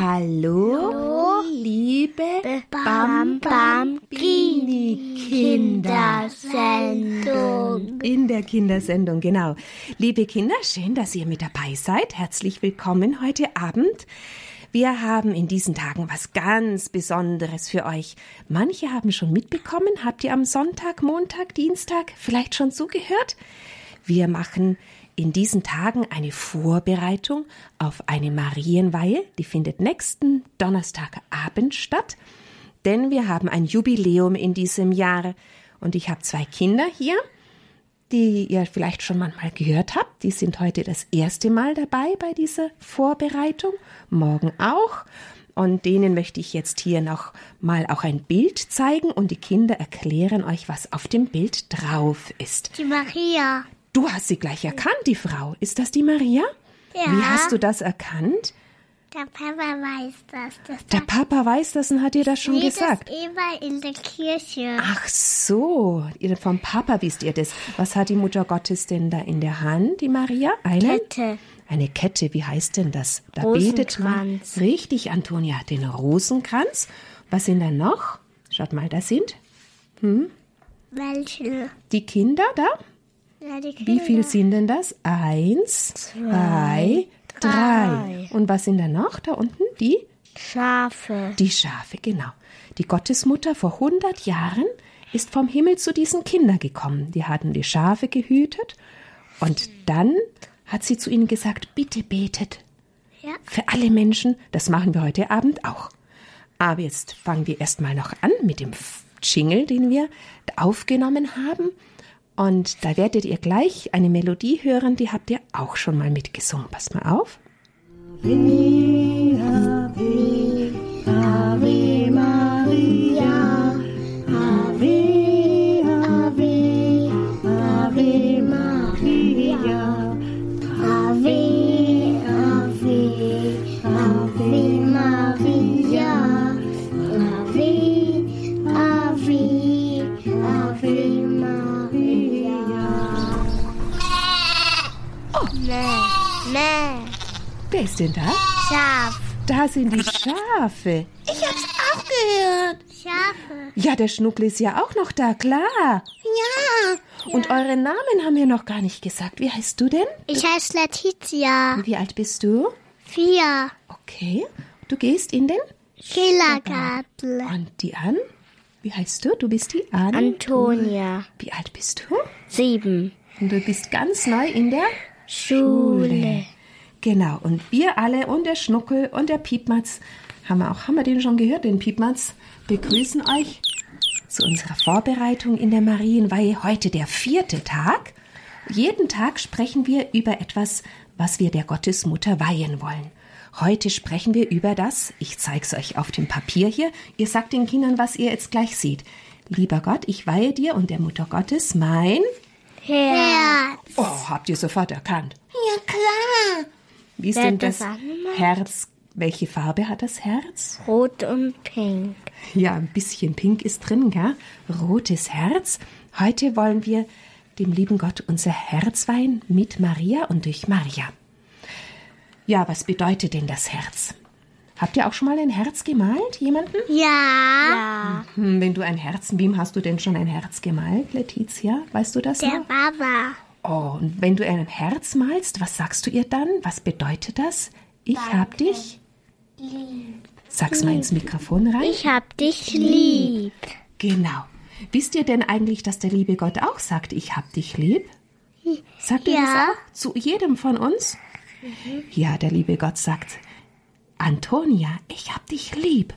Hallo, liebe Bam Bam Kindersendung. In der Kindersendung, genau. Liebe Kinder, schön, dass ihr mit dabei seid. Herzlich willkommen heute Abend. Wir haben in diesen Tagen was ganz Besonderes für euch. Manche haben schon mitbekommen. Habt ihr am Sonntag, Montag, Dienstag vielleicht schon zugehört? Wir machen in diesen Tagen eine Vorbereitung auf eine Marienweihe. Die findet nächsten Donnerstagabend statt. Denn wir haben ein Jubiläum in diesem Jahr. Und ich habe zwei Kinder hier, die ihr vielleicht schon manchmal gehört habt. Die sind heute das erste Mal dabei bei dieser Vorbereitung. Morgen auch. Und denen möchte ich jetzt hier noch mal auch ein Bild zeigen und die Kinder erklären euch, was auf dem Bild drauf ist. Die Maria. Du hast sie gleich erkannt, die Frau. Ist das die Maria? Ja. Wie hast du das erkannt? Der Papa weiß das. das Der Papa weiß das und hat dir das schon gesagt. Das immer in der Kirche. Ach so, ihr vom Papa wisst ihr das. Was hat die Mutter Gottes denn da in der Hand, die Maria? Eine Kette. Eine Kette, wie heißt denn das? Da betet man. Richtig, Antonia den Rosenkranz. Was sind da noch? Schaut mal, da sind Welche? die Kinder da. Ja, Wie viel sind denn das? Eins, zwei, drei. Und was sind da noch? Da unten die? Schafe. Die Schafe, genau. Die Gottesmutter vor 100 Jahren ist vom Himmel zu diesen Kindern gekommen. Die hatten die Schafe gehütet und dann hat sie zu ihnen gesagt, bitte betet Ja. für alle Menschen. Das machen wir heute Abend auch. Aber jetzt fangen wir erstmal noch an mit dem Jingle, den wir aufgenommen haben. Und da werdet ihr gleich eine Melodie hören, die habt ihr auch schon mal mitgesungen. Passt mal auf. Ave, Mäh. Wer ist denn da? Schaf. Da sind die Schafe. Ich hab's auch gehört. Schafe. Ja, der Schnuckel ist ja auch noch da, klar. Ja. Und euren Namen haben wir noch gar nicht gesagt. Wie heißt du denn? Ich heiße Letizia. Wie alt bist du? Vier. Okay. Du gehst in den? Kindergarten. Und die An? Wie heißt du? Du bist die An? Antonia. Wie alt bist du? Sieben. Und du bist ganz neu in der Schule. Genau. Und wir alle und der Schnuckel und der Piepmatz, haben wir auch, haben wir den schon gehört, den Piepmatz, begrüßen euch zu unserer Vorbereitung in der Marienweihe. Heute der vierte Tag. Jeden Tag sprechen wir über etwas, was wir der Gottesmutter weihen wollen. Heute sprechen wir über das, ich zeige es euch auf dem Papier hier, ihr sagt den Kindern, was ihr jetzt gleich seht. Lieber Gott, ich weihe dir und der Mutter Gottes mein Herz. Oh, habt ihr sofort erkannt. Ja, klar. Wie ist Wer denn das? Herz? Welche Farbe hat das Herz? Rot und pink. Ja, ein bisschen pink ist drin, gell? Rotes Herz. Heute wollen wir dem lieben Gott unser Herz weihen mit Maria und durch Maria. Ja, was bedeutet denn das Herz? Habt ihr auch schon mal ein Herz gemalt? Jemanden? Ja. Hm, wenn du ein Herz, wem hast du denn schon ein Herz gemalt, Letizia? Weißt du das Der noch? Baba. Oh, und wenn du ein Herz malst, was sagst du ihr dann? Was bedeutet das? Ich hab dich. Sag's mal ins Mikrofon rein. Ich hab dich lieb. Genau. Wisst ihr denn eigentlich, dass der liebe Gott auch sagt, ich hab dich lieb? Sagt er Ja. das auch zu jedem von uns? Ja, der liebe Gott sagt, Antonia, ich hab dich lieb.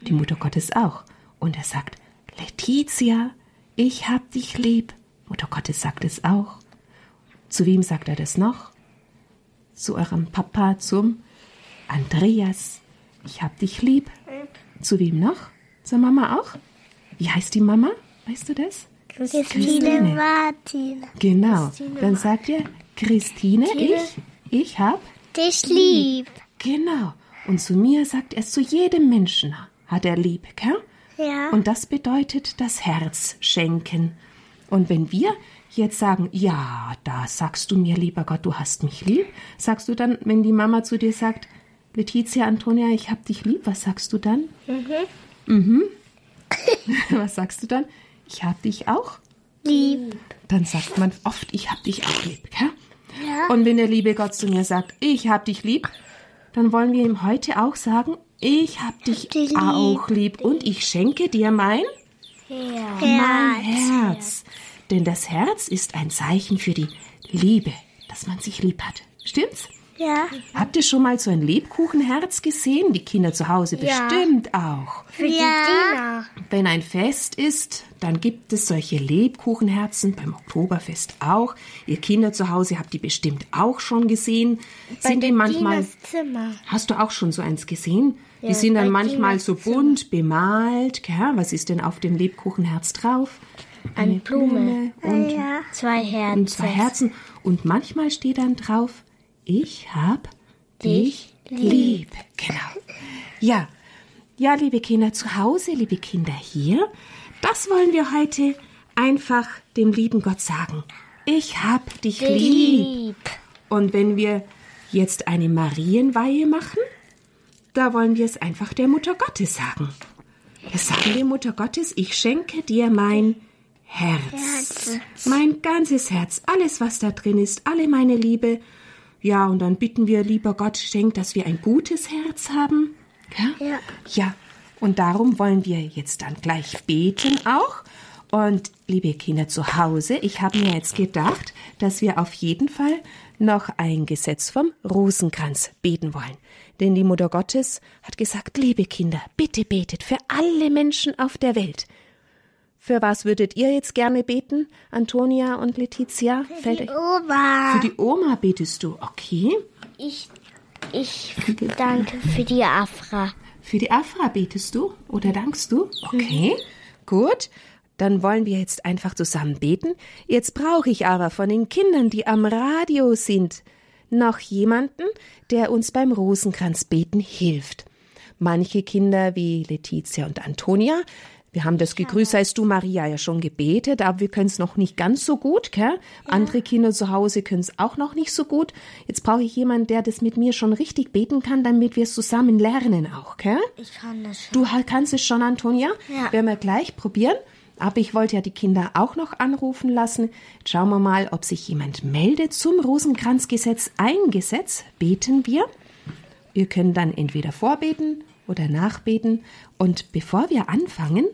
Und die Mutter Gottes auch. Und er sagt, Letizia, ich hab dich lieb. Mutter Gottes sagt es auch. Zu wem sagt er das noch? Zu eurem Papa, zum Andreas. Ich hab dich lieb. Zu wem noch? Zur Mama auch? Wie heißt die Mama? Weißt du das? Christine Martin. Genau. Dann sagt ihr, Christine, ich, ich hab. Dich lieb. Genau. Und zu mir sagt er, zu jedem Menschen hat er lieb, gell? Ja. Und das bedeutet das Herz schenken. Und wenn wir jetzt sagen, ja, da sagst du mir, lieber Gott, du hast mich lieb, sagst du dann, wenn die Mama zu dir sagt, Letizia, Antonia, ich hab dich lieb. Was sagst du dann? Mhm. Mhm. Was sagst du dann? Ich hab dich auch Lieb. dann sagt man oft, ich hab dich auch lieb. Gell? Ja. Und wenn der liebe Gott zu mir sagt, ich hab dich lieb, dann wollen wir ihm heute auch sagen, ich hab dich dich lieb. auch lieb und ich schenke dir mein, mein Herz. Denn das Herz ist ein Zeichen für die Liebe, dass man sich lieb hat. Stimmt's? Ja. Habt ihr schon mal so ein Lebkuchenherz gesehen? Die Kinder zu Hause Ja. bestimmt auch. Für die Dina. Wenn ein Fest ist, dann gibt es solche Lebkuchenherzen, beim Oktoberfest auch. Ihr Kinder zu Hause habt die bestimmt auch schon gesehen. Sind die manchmal, Zimmer. hast du auch schon so eins gesehen? Die Ja, sind dann bei manchmal Dinas so bunt bemalt. Gell? Was ist denn auf dem Lebkuchenherz drauf? Eine Blume. und, Ja. Zwei Herzen. und zwei Herzen. Und manchmal steht dann drauf, ich hab dich lieb. Genau. Ja. Ja, liebe Kinder zu Hause, liebe Kinder hier, das wollen wir heute einfach dem lieben Gott sagen. Ich hab dich lieb. Lieb. Und wenn wir jetzt eine Marienweihe machen, da wollen wir es einfach der Mutter Gottes sagen. Wir sagen der Mutter Gottes, ich schenke dir mein Herz. Mein ganzes Herz, alles, was da drin ist, alle meine Liebe. Ja, und dann bitten wir, lieber Gott, schenk, dass wir ein gutes Herz haben. Ja? Ja. Ja, und darum wollen wir jetzt dann gleich beten auch. Und liebe Kinder zu Hause, ich habe mir jetzt gedacht, dass wir auf jeden Fall noch ein Gesetz vom Rosenkranz beten wollen. Denn die Mutter Gottes hat gesagt, liebe Kinder, bitte betet für alle Menschen auf der Welt. Für was würdet ihr jetzt gerne beten, Antonia und Letizia? Fällt euch- Oma. Für die Oma betest du, okay? Ich, ich danke für die Afra. Für die Afra betest du oder dankst du? Okay, gut. Dann wollen wir jetzt einfach zusammen beten. Jetzt brauche ich aber von den Kindern, die am Radio sind, noch jemanden, der uns beim Rosenkranzbeten hilft. Manche Kinder wie Letizia und Antonia, wir haben das Gegrüßt seist du, Maria, ja schon gebetet, aber wir können es noch nicht ganz so gut, gell? Andere Kinder zu Hause können es auch noch nicht so gut. Jetzt brauche ich jemanden, der das mit mir schon richtig beten kann, damit wir es zusammen lernen auch, gell? Ich kann das schon. Du kannst es schon, Antonia. Ja. Werden wir gleich probieren. Aber ich wollte ja die Kinder auch noch anrufen lassen. Jetzt schauen wir mal, ob sich jemand meldet zum Rosenkranzgesetz. Ein Gesetz beten wir. Wir können dann entweder vorbeten oder nachbeten. Und bevor wir anfangen,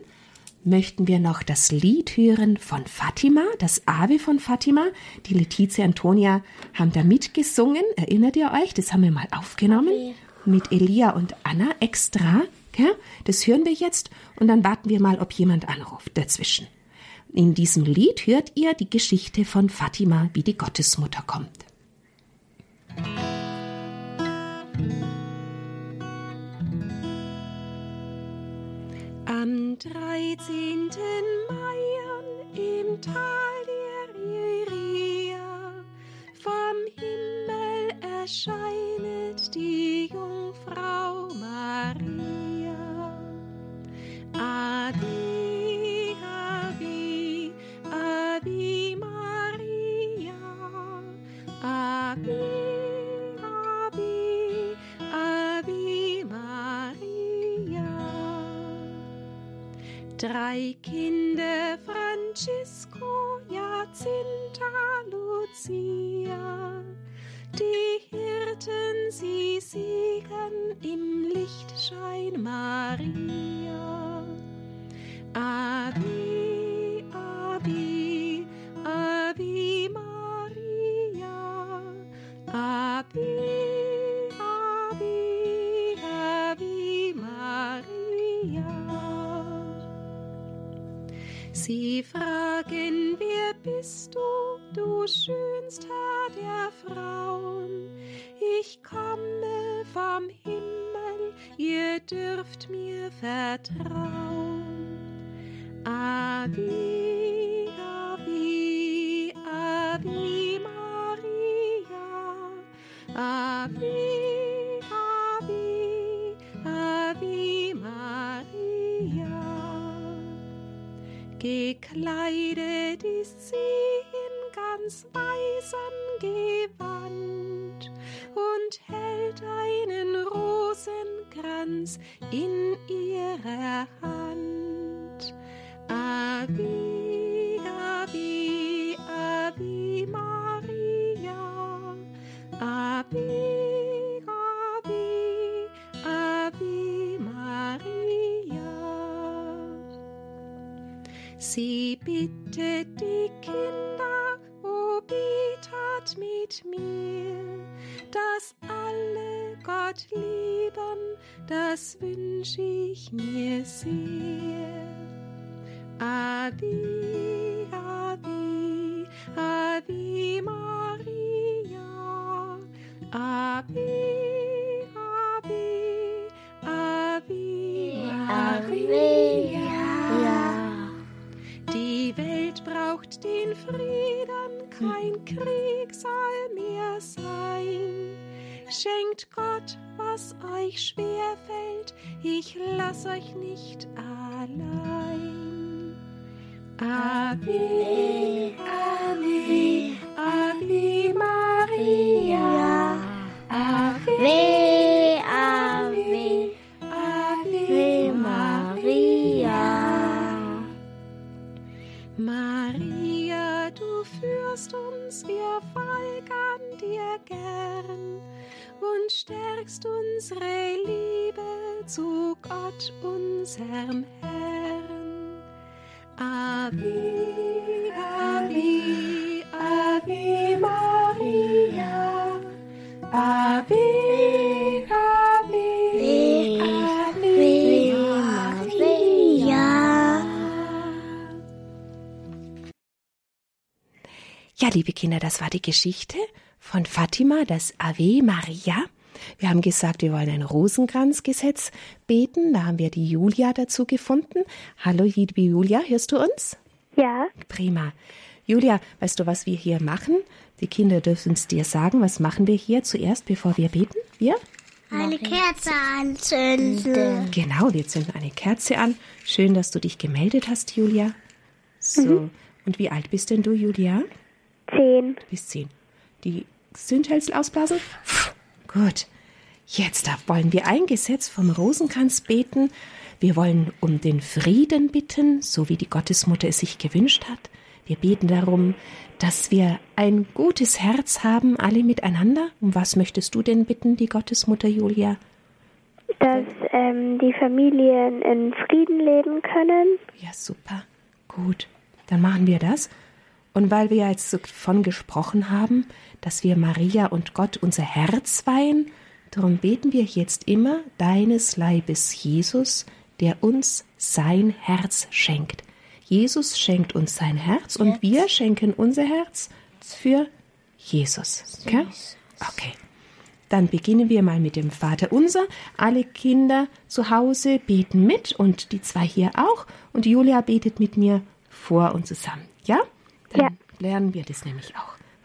möchten wir noch das Lied hören von Fatima, das Ave von Fatima. Die Letizia Antonia haben da mitgesungen. Erinnert ihr euch? Das haben wir mal aufgenommen. Mit Elia und Anna extra. Gell? Das hören wir jetzt und dann warten wir mal, ob jemand anruft dazwischen. In diesem Lied hört ihr die Geschichte von Fatima, wie die Gottesmutter kommt. Am 13. Mai im Tal der Iria vom Himmel erscheinet die Jungfrau Kinder, Francisco, vertrauen. Ave, Ave, Ave Maria. Ave Maria. Gekleidet ist sie in ganz weißem Gewand Kranz in ihrer Ave Maria. Ave, Ave, Ave Maria. Die Welt braucht den Frieden, kein Krieg soll mehr sein. Schenkt Gott, was euch schwer fällt, ich lass euch nicht allein. Ave, unserem Herrn. Ave, Ave, Ave Maria. Ave, Ave, Ave Maria. Ja, liebe Kinder, das war die Geschichte von Fatima, das Ave Maria. Wir haben gesagt, wir wollen ein Rosenkranzgesetz beten. Da haben wir die Julia dazu gefunden. Hallo, liebe Julia, hörst du uns? Ja, Prima. Julia, weißt du, was wir hier machen? Die Kinder dürfen es dir sagen. Was machen wir hier zuerst, bevor wir beten? Wir? Eine Kerze anzünden. Genau, wir zünden eine Kerze an. Schön, dass du dich gemeldet hast, Julia. So. Und wie alt bist denn du, Julia? zehn. Du bist zehn. Die Zündhölzel ausblasen? Gut. Jetzt wollen wir ein Gesetz vom Rosenkranz beten. Wir wollen um den Frieden bitten, so wie die Gottesmutter es sich gewünscht hat. Wir beten darum, dass wir ein gutes Herz haben, alle miteinander. Um was möchtest du denn bitten, die Gottesmutter Julia? Dass ähm, die Familien in Frieden leben können. Ja, super. Gut. Dann machen wir das. Und weil wir jetzt davon gesprochen haben, dass wir Maria und Gott unser Herz weihen, darum beten wir jetzt immer deines Leibes Jesus, der uns sein Herz schenkt. Jesus schenkt uns sein Herz und wir schenken unser Herz für Jesus. Okay? Okay. Dann beginnen wir mal mit dem Vater unser. Alle Kinder zu Hause beten mit und die zwei hier auch. Und Julia betet mit mir vor und zusammen. Ja? Dann Ja. lernen wir das nämlich auch.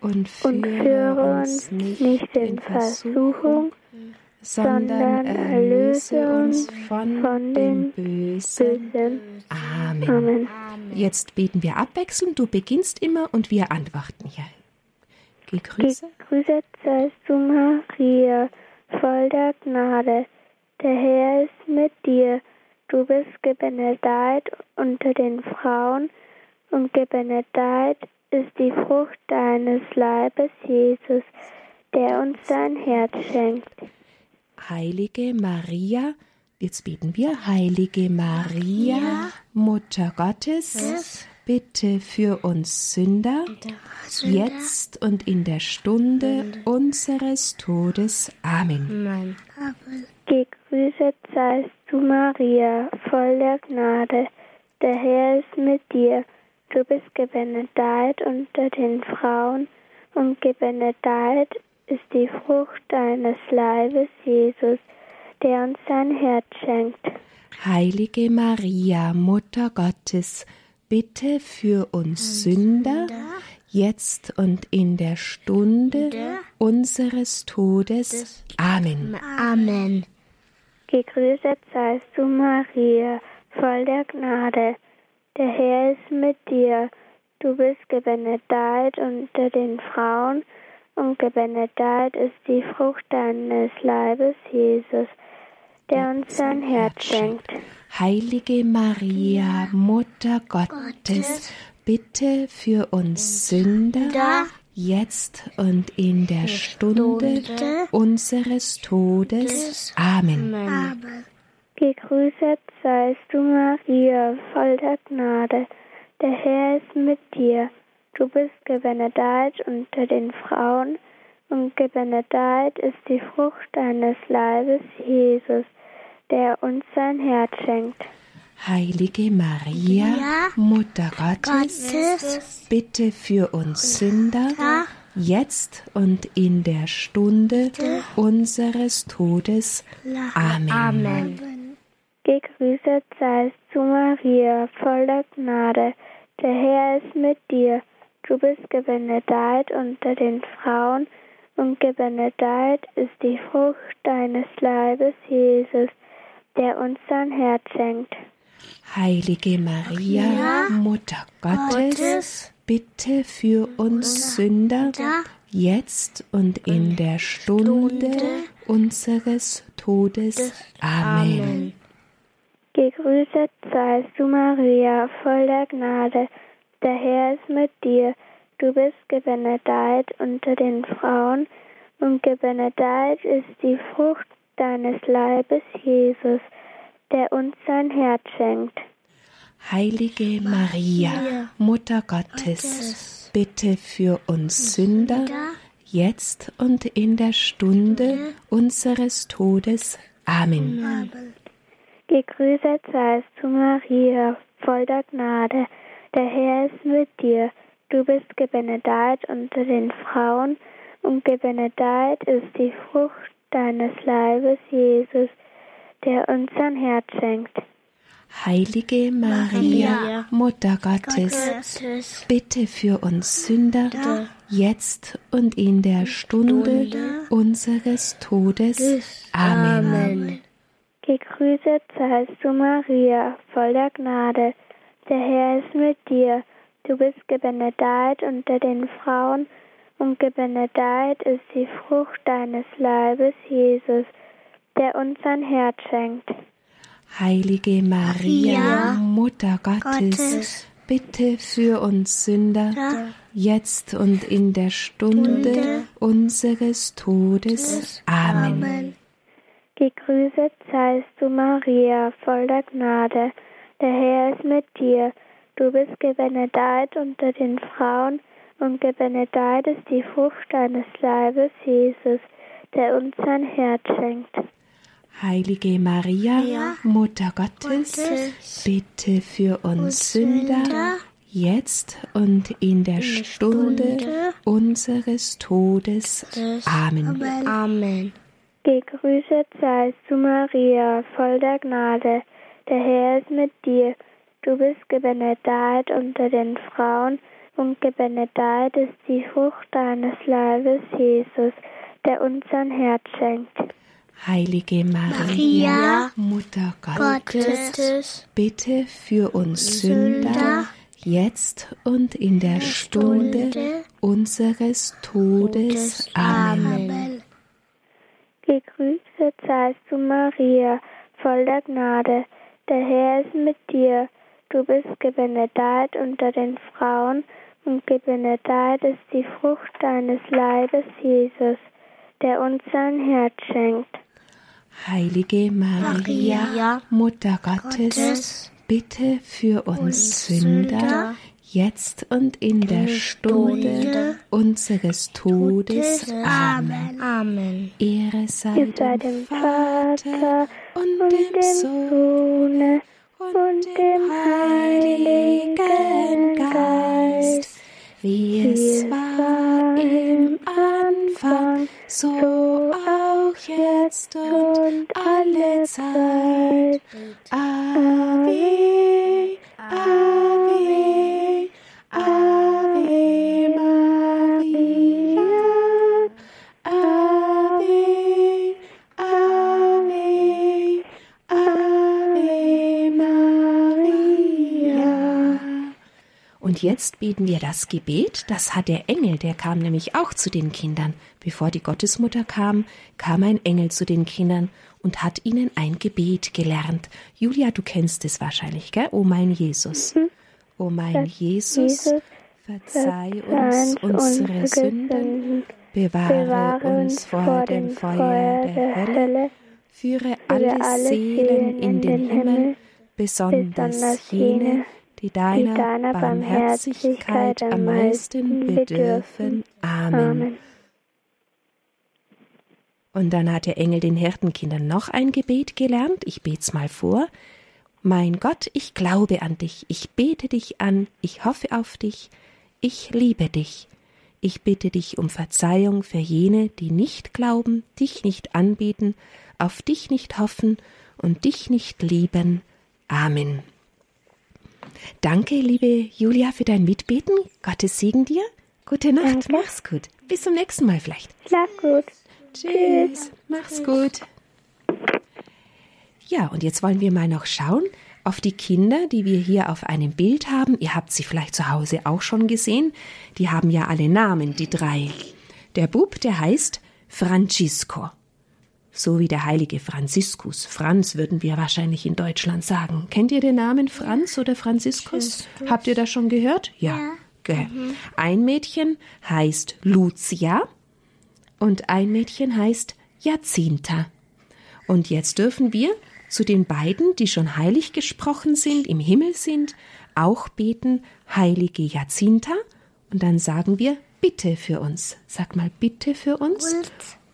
und und führe uns nicht in Versuchung, sondern erlöse uns von, von dem dem Bösen. Bösen. Amen. Amen. Jetzt beten wir abwechselnd. Du beginnst immer und wir antworten hier. Gegrüßet. Gegrüßet seist du, Maria, voll der Gnade. Der Herr ist mit dir. Du bist gebenedeit unter den Frauen und gebenedeit ist die Frucht deines Leibes, Jesus, der uns sein Herz schenkt. Heilige Maria, jetzt beten wir, Heilige Maria, Mutter Gottes, bitte für uns Sünder, jetzt und in der Stunde unseres Todes. Amen. Gegrüßet seist du, Maria, voll der Gnade. Der Herr ist mit dir. Du bist gebenedeit unter den Frauen und gebenedeit ist die Frucht deines Leibes, Jesus, der uns sein Herz schenkt. Heilige Maria, Mutter Gottes, bitte für uns Sünder, jetzt und in der Stunde unseres Todes. Amen. Amen. Gegrüßet seist du, Maria, voll der Gnade. Der Herr ist mit dir. Du bist gebenedeit unter den Frauen und gebenedeit ist die Frucht deines Leibes, Jesus, der uns sein Herz schenkt. Heilige Maria, Mutter Gottes, bitte für uns Sünder, jetzt und in der Stunde unseres Todes. Amen. Gegrüßet seist du, Maria, voll der Gnade. Der Herr ist mit dir. Du bist gebenedeit unter den Frauen und gebenedeit ist die Frucht deines Leibes, Jesus, der uns sein Herz schenkt. Heilige Maria, Ja. Mutter Gottes, Gottes. bitte für uns Sünder, jetzt und in der Stunde unseres Todes. Amen. Amen. Gegrüßet seist du, Maria, voll der Gnade. Der Herr ist mit dir. Du bist gebenedeit unter den Frauen und gebenedeit ist die Frucht deines Leibes, Jesus, der uns sein Herz schenkt. Heilige Maria, Mutter Gottes, Gottes. bitte für uns Sünder, jetzt und in der Stunde unseres Todes. Amen. Gegrüßet seist du, Maria, voll der Gnade. Der Herr ist mit dir. Du bist gebenedeit unter den Frauen und gebenedeit ist die Frucht deines Leibes, Jesus, der uns sein Herz schenkt. Heilige Maria, Mutter Gottes, bitte für uns Sünder, jetzt und in der Stunde unseres Todes. Amen. Gegrüßet seist du, Maria, voll der Gnade. Der Herr ist mit dir. Du bist gebenedeit unter den Frauen und gebenedeit ist die Frucht deines Leibes, Jesus, der uns sein Herz schenkt. Heilige Maria, Maria, Mutter Gottes, Gottes. bitte für uns Sünder, jetzt und in der Stunde unseres Todes. Amen. Gegrüßet seist du, Maria, voll der Gnade. Der Herr ist mit dir. Du bist gebenedeit unter den Frauen und gebenedeit ist die Frucht deines Leibes, Jesus, der uns sein Herz schenkt. Heilige Maria, Maria, Mutter Gottes, Gottes, bitte für uns Sünder, jetzt und in der Stunde unseres Todes. Amen. Gegrüßet seist du, Maria, voll der Gnade. Der Herr ist mit dir. Du bist gebenedeit unter den Frauen und gebenedeit ist die Frucht deines Leibes, Jesus, der uns sein Herz schenkt. Heilige Maria, Ja. Mutter Gottes, Gottes, bitte für uns Sünder, Sünder, jetzt und in der Stunde Stunde unseres Todes. Amen. Amen. Gegrüßet seist du, Maria, voll der Gnade. Der Herr ist mit dir. Du bist gebenedeit unter den Frauen und gebenedeit ist die Frucht deines Leibes, Jesus, der uns sein Herz schenkt. Heilige Maria, Maria, Mutter Gottes, Gottes, bitte für uns Sünder, Sünder, jetzt und in der Stunde Stunde unseres Todes. Amen. Gegrüßet seist du, Maria, voll der Gnade. Der Herr ist mit dir. Du bist gebenedeit unter den Frauen und gebenedeit ist die Frucht deines Leibes, Jesus, der uns sein Herz schenkt. Heilige Maria, Maria, Mutter Gottes, Gottes, bitte für uns uns Sünder, Sünder, jetzt und in der Stunde Stunde unseres Todes. Amen. Amen. Ehre sei dem Vater und dem dem Sohn Sohne und dem Heiligen Geist, wie es war im Anfang, so auch jetzt und alle Gebet. Ave, Ave, Und jetzt beten wir das Gebet, das hat der Engel, der kam nämlich auch zu den Kindern. Bevor die Gottesmutter kam, kam ein Engel zu den Kindern und hat ihnen ein Gebet gelernt. Julia, du kennst es wahrscheinlich, gell? O mein Jesus. O mein Jesus, Jesus, verzeih uns unsere Sünden, bewahre uns vor dem Feuer der Hölle, führe alle Seelen in den Himmel, besonders jene, die deiner Barmherzigkeit am meisten bedürfen. Amen. Und dann hat der Engel den Hirtenkindern noch ein Gebet gelernt. Ich bet's mal vor. Mein Gott, ich glaube an dich, ich bete dich an, ich hoffe auf dich, ich liebe dich. Ich bitte dich um Verzeihung für jene, die nicht glauben, dich nicht anbeten, auf dich nicht hoffen und dich nicht lieben. Amen. Danke, liebe Julia, für dein Mitbeten. Gottes Segen dir. Gute Nacht. Danke. Mach's gut. Bis zum nächsten Mal vielleicht. Schlaf gut. Tschüss. Mach's gut. Ja, und jetzt wollen wir mal noch schauen auf die Kinder, die wir hier auf einem Bild haben. Ihr habt sie vielleicht zu Hause auch schon gesehen. Die haben ja alle Namen, die drei. Der Bub, der heißt Francisco. So wie der heilige Franziskus. Franz würden wir wahrscheinlich in Deutschland sagen. Kennt ihr den Namen Franz oder Franziskus? Habt ihr das schon gehört? Ja. Gell. Ein Mädchen heißt Lucia und ein Mädchen heißt Jacinta. Und jetzt dürfen wir zu den beiden, die schon heilig gesprochen sind, im Himmel sind, auch beten, heilige Jacinta. Und dann sagen wir, bitte für uns. Sag mal, bitte für uns.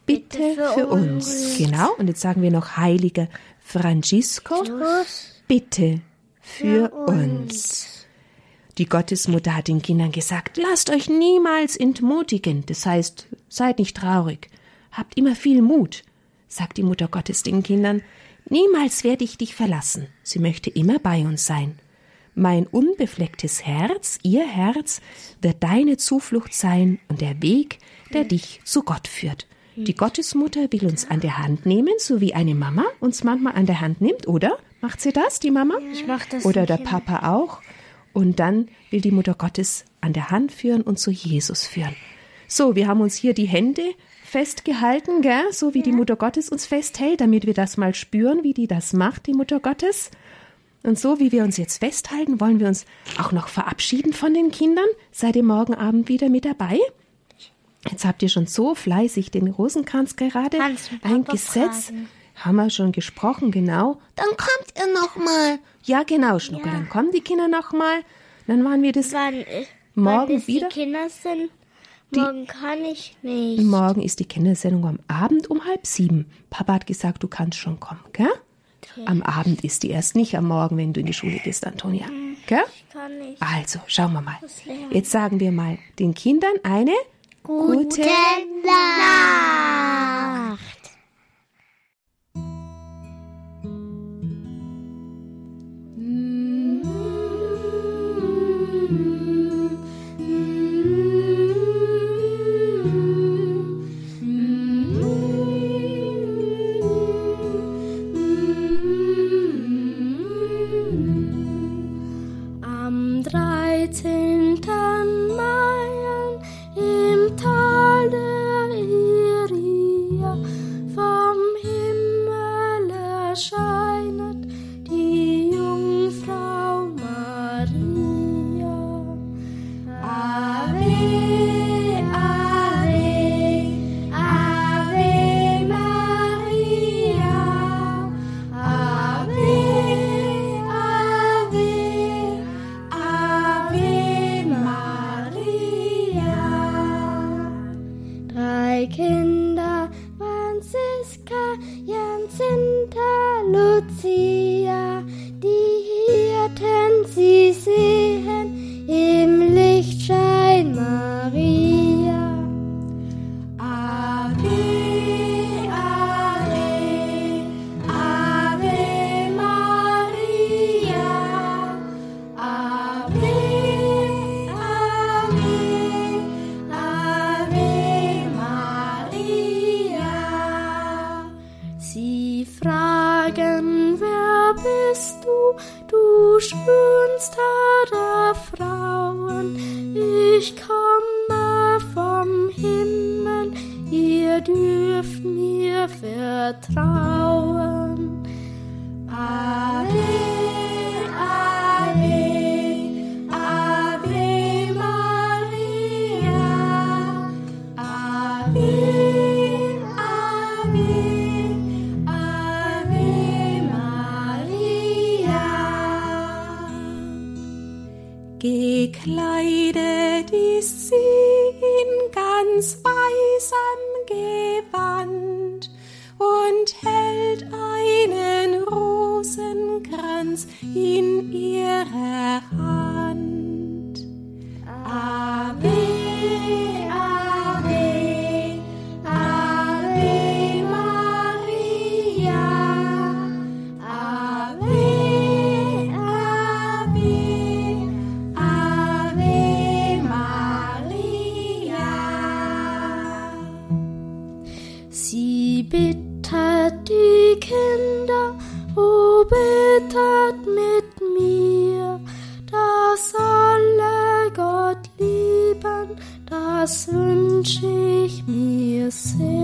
Bitte, für, uns. Genau. Und jetzt sagen wir noch, heiliger Francisco, bitte für uns. Die Gottesmutter hat den Kindern gesagt, lasst euch niemals entmutigen. Das heißt, seid nicht traurig. Habt immer viel Mut, sagt die Mutter Gottes den Kindern. Niemals werde ich dich verlassen. Sie möchte immer bei uns sein. Mein unbeflecktes Herz, ihr Herz, wird deine Zuflucht sein und der Weg, der dich zu Gott führt. Die Gottesmutter will uns an der Hand nehmen, so wie eine Mama uns manchmal an der Hand nimmt, oder? Macht sie das, die Mama? Ich mach das Oder der. Papa auch. Und dann will die Mutter Gottes an der Hand führen und zu Jesus führen. So, wir haben uns hier die Hände festgehalten, gell? so wie die Mutter Gottes uns festhält, damit wir das mal spüren, wie die das macht, die Mutter Gottes. Und so wie wir uns jetzt festhalten, wollen wir uns auch noch verabschieden von den Kindern. Seid ihr morgen Abend wieder mit dabei? Jetzt habt ihr schon so fleißig den Rosenkranz gerade Papa eingesetzt. fragen? Haben wir schon gesprochen, genau. Dann kommt ihr noch mal. Ja, genau, Schnuckel. Dann kommen die Kinder noch mal. Dann waren wir das. Wann, Morgen wann wieder? die Kinder sind? Morgen kann ich nicht. Morgen ist die Kindersendung am Abend um halb sieben. Papa hat gesagt, du kannst schon kommen, gell? Am Abend ist die erst nicht am Morgen, wenn du in die Schule gehst, Antonia. Gell? Ich kann nicht. Also, schauen wir mal. Jetzt sagen wir mal den Kindern eine gute Nacht. Gekleidet ist sie in ganz weißem Gewand und hält einen Rosenkranz in ihrer be.